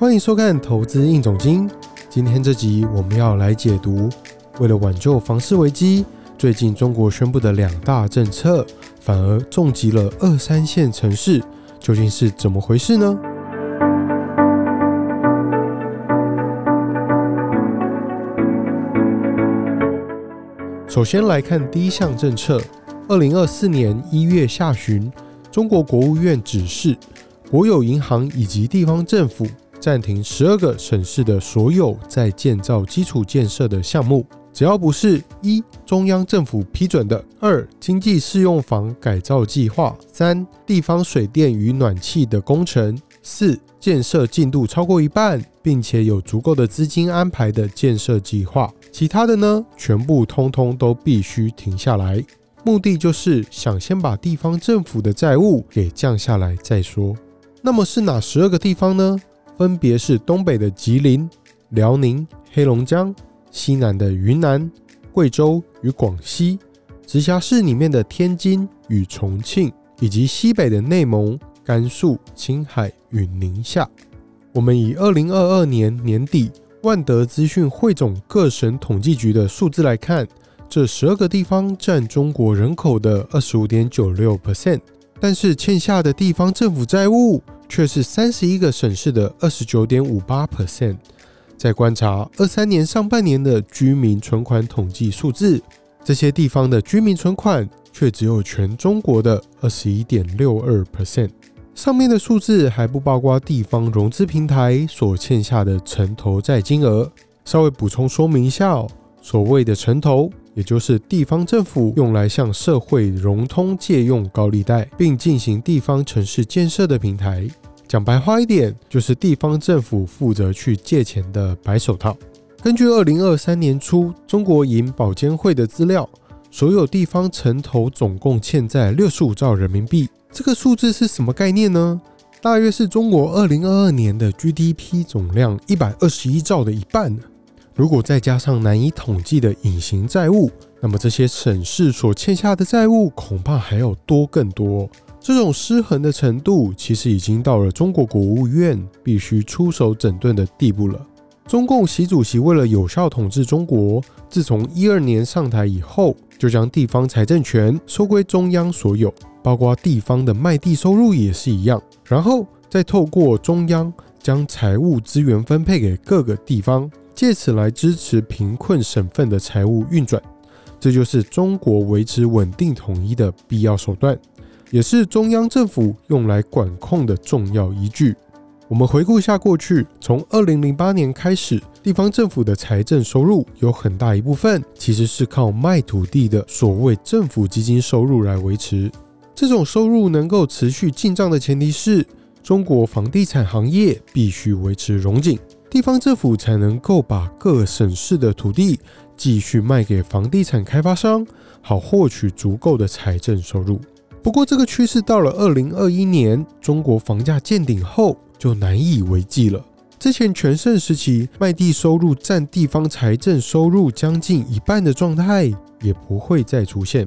欢迎收看《投资硬总经》。今天这集我们要来解读，为了挽救房市危机，最近中国宣布的两大政策，反而重击了二三线城市，究竟是怎么回事呢？首先来看第一项政策，二零二四年一月下旬，中国国务院指示国有银行以及地方政府。暂停十二个省市的所有在建造基础建设的项目，只要不是一中央政府批准的，二经济适用房改造计划，三地方水电与暖气的工程，四建设进度超过一半，并且有足够的资金安排的建设计划，其他的呢，全部通通都必须停下来。目的就是想先把地方政府的债务给降下来再说。那么是哪十二个地方呢？分别是东北的吉林、辽宁、黑龙江，西南的云南、贵州与广西，直辖市里面的天津与重庆，以及西北的内蒙、甘肃、青海与宁夏。我们以二零二二年年底万德资讯汇总各省统计局的数字来看，这十二个地方占中国人口的二十五点九六 percent，但是欠下的地方政府债务。却是三十一个省市的二十九点五八 percent。在观察二三年上半年的居民存款统计数字，这些地方的居民存款却只有全中国的二十一点六二 percent。上面的数字还不包括地方融资平台所欠下的城投债金额。稍微补充说明一下哦，所谓的城投。也就是地方政府用来向社会融通借用高利贷，并进行地方城市建设的平台。讲白话一点，就是地方政府负责去借钱的白手套。根据二零二三年初中国银保监会的资料，所有地方城投总共欠债六十五兆人民币。这个数字是什么概念呢？大约是中国二零二二年的 GDP 总量一百二十一兆的一半。如果再加上难以统计的隐形债务，那么这些省市所欠下的债务恐怕还要多更多。这种失衡的程度，其实已经到了中国国务院必须出手整顿的地步了。中共习主席为了有效统治中国，自从一二年上台以后，就将地方财政权收归中央所有，包括地方的卖地收入也是一样，然后再透过中央将财务资源分配给各个地方。借此来支持贫困省份的财务运转，这就是中国维持稳定统一的必要手段，也是中央政府用来管控的重要依据。我们回顾一下过去，从二零零八年开始，地方政府的财政收入有很大一部分其实是靠卖土地的所谓政府基金收入来维持。这种收入能够持续进账的前提是，中国房地产行业必须维持融景。地方政府才能够把各省市的土地继续卖给房地产开发商，好获取足够的财政收入。不过，这个趋势到了二零二一年，中国房价见顶后就难以为继了。之前全盛时期卖地收入占地方财政收入将近一半的状态也不会再出现。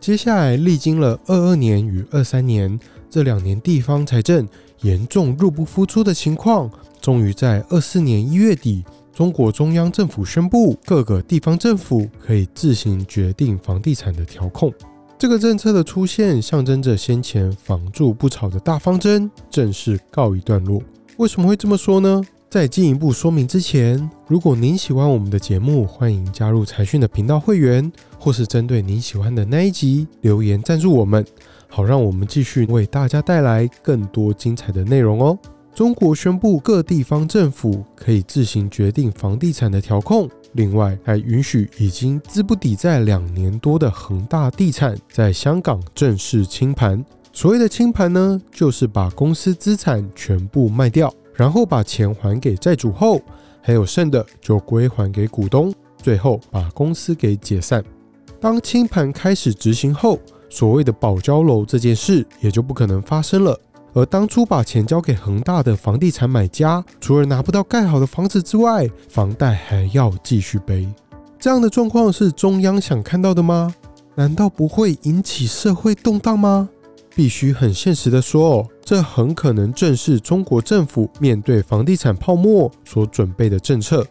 接下来历经了二二年与二三年这两年地方财政严重入不敷出的情况。终于在二四年一月底，中国中央政府宣布，各个地方政府可以自行决定房地产的调控。这个政策的出现，象征着先前“房住不炒”的大方针正式告一段落。为什么会这么说呢？在进一步说明之前，如果您喜欢我们的节目，欢迎加入财讯的频道会员，或是针对您喜欢的那一集留言赞助我们，好让我们继续为大家带来更多精彩的内容哦。中国宣布各地方政府可以自行决定房地产的调控，另外还允许已经资不抵债两年多的恒大地产在香港正式清盘。所谓的清盘呢，就是把公司资产全部卖掉，然后把钱还给债主后，还有剩的就归还给股东，最后把公司给解散。当清盘开始执行后，所谓的保交楼这件事也就不可能发生了。而当初把钱交给恒大的房地产买家，除了拿不到盖好的房子之外，房贷还要继续背。这样的状况是中央想看到的吗？难道不会引起社会动荡吗？必须很现实的说，这很可能正是中国政府面对房地产泡沫所准备的政策。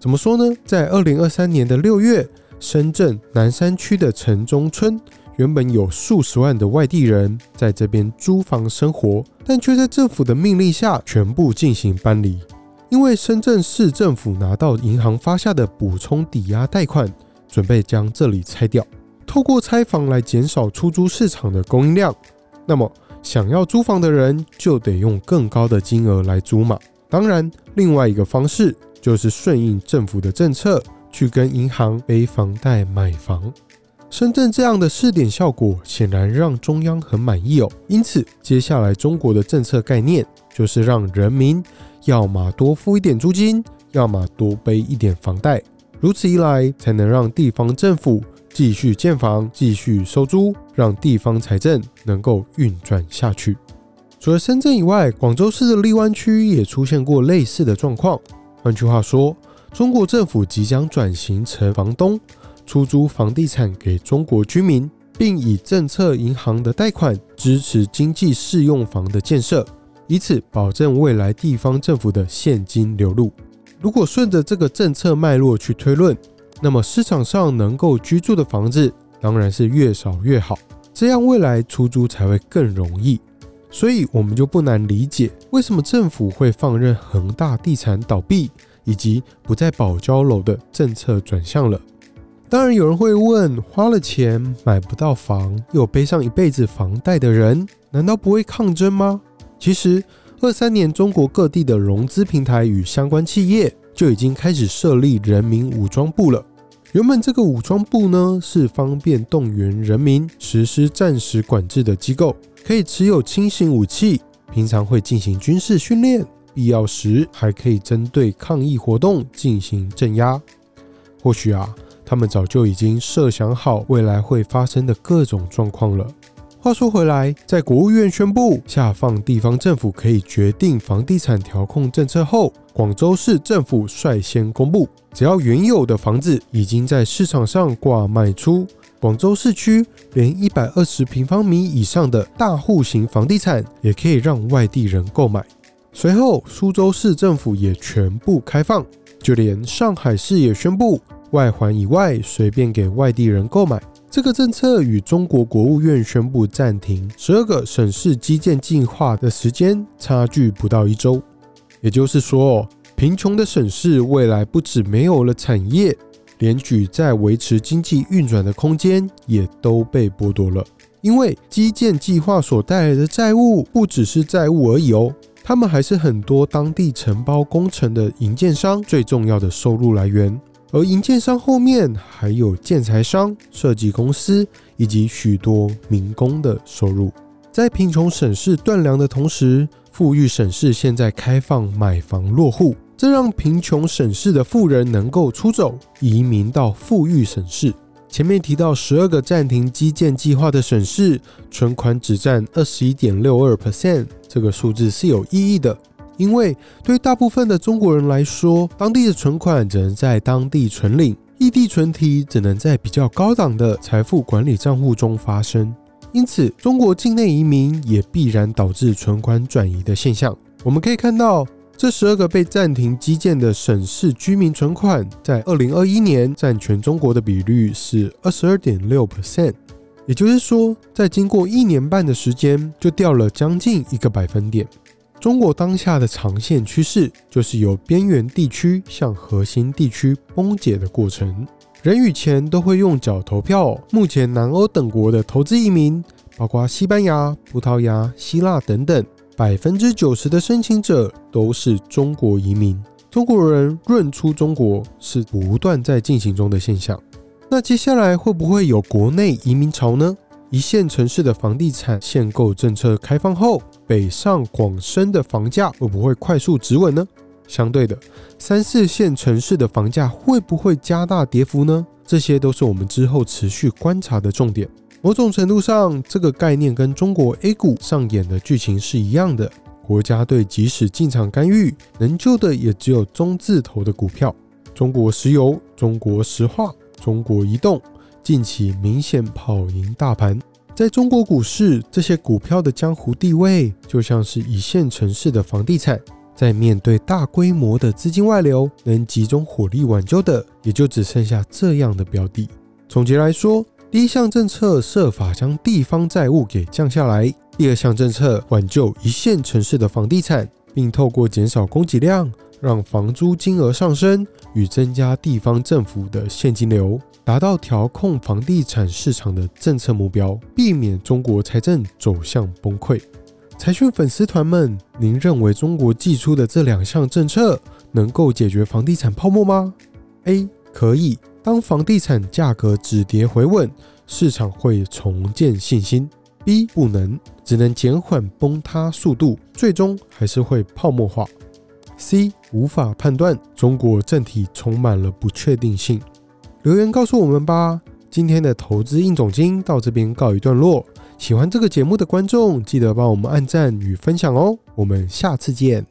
怎么说呢？在二零二三年的六月，深圳南山区的城中村原本有数十万的外地人在这边租房生活，但却在政府的命令下全部进行搬离，因为深圳市政府拿到银行发下的补充抵押贷款，准备将这里拆掉，透过拆房来减少出租市场的供应量。那么，想要租房的人就得用更高的金额来租嘛。当然，另外一个方式就是顺应政府的政策，去跟银行背房贷买房。深圳这样的试点效果显然让中央很满意哦。因此，接下来中国的政策概念就是让人民要么多付一点租金，要么多背一点房贷。如此一来，才能让地方政府。继续建房，继续收租，让地方财政能够运转下去。除了深圳以外，广州市的荔湾区也出现过类似的状况。换句话说，中国政府即将转型成房东，出租房地产给中国居民，并以政策银行的贷款支持经济适用房的建设，以此保证未来地方政府的现金流入。如果顺着这个政策脉络去推论，那么市场上能够居住的房子当然是越少越好，这样未来出租才会更容易。所以，我们就不难理解为什么政府会放任恒大地产倒闭，以及不再保交楼的政策转向了。当然，有人会问：花了钱买不到房，又背上一辈子房贷的人，难道不会抗争吗？其实，二三年中国各地的融资平台与相关企业。就已经开始设立人民武装部了。原本这个武装部呢，是方便动员人民实施战时管制的机构，可以持有轻型武器，平常会进行军事训练，必要时还可以针对抗议活动进行镇压。或许啊，他们早就已经设想好未来会发生的各种状况了。话说回来，在国务院宣布下放地方政府可以决定房地产调控政策后，广州市政府率先公布，只要原有的房子已经在市场上挂卖出，广州市区连一百二十平方米以上的大户型房地产也可以让外地人购买。随后，苏州市政府也全部开放，就连上海市也宣布，外环以外随便给外地人购买。这个政策与中国国务院宣布暂停十二个省市基建计划的时间差距不到一周，也就是说，贫穷的省市未来不止没有了产业，连举在维持经济运转的空间也都被剥夺了。因为基建计划所带来的债务不只是债务而已哦，他们还是很多当地承包工程的营建商最重要的收入来源。而营建商后面还有建材商、设计公司以及许多民工的收入。在贫穷省市断粮的同时，富裕省市现在开放买房落户，这让贫穷省市的富人能够出走，移民到富裕省市。前面提到十二个暂停基建计划的省市，存款只占二十一点六二 percent，这个数字是有意义的。因为对大部分的中国人来说，当地的存款只能在当地存领，异地存提只能在比较高档的财富管理账户中发生。因此，中国境内移民也必然导致存款转移的现象。我们可以看到，这十二个被暂停基建的省市居民存款，在二零二一年占全中国的比率是二十二点六 percent，也就是说，在经过一年半的时间，就掉了将近一个百分点。中国当下的长线趋势就是由边缘地区向核心地区崩解的过程。人与钱都会用脚投票。目前南欧等国的投资移民，包括西班牙、葡萄牙、希腊等等，百分之九十的申请者都是中国移民。中国人润出中国是不断在进行中的现象。那接下来会不会有国内移民潮呢？一线城市的房地产限购政策开放后，北上广深的房价会不会快速止稳呢？相对的，三四线城市的房价会不会加大跌幅呢？这些都是我们之后持续观察的重点。某种程度上，这个概念跟中国 A 股上演的剧情是一样的。国家队即使进场干预，能救的也只有中字头的股票，中国石油、中国石化、中国移动。近期明显跑赢大盘，在中国股市，这些股票的江湖地位就像是一线城市的房地产。在面对大规模的资金外流，能集中火力挽救的，也就只剩下这样的标的。总结来说，第一项政策设法将地方债务给降下来；第二项政策挽救一线城市的房地产，并透过减少供给量，让房租金额上升与增加地方政府的现金流，达到调控房地产市场的政策目标，避免中国财政走向崩溃。财讯粉丝团们，您认为中国寄出的这两项政策能够解决房地产泡沫吗？A. 可以，当房地产价格止跌回稳，市场会重建信心。B. 不能，只能减缓崩塌速度，最终还是会泡沫化。C. 无法判断，中国政体充满了不确定性。留言告诉我们吧。今天的投资硬总经到这边告一段落。喜欢这个节目的观众，记得帮我们按赞与分享哦！我们下次见。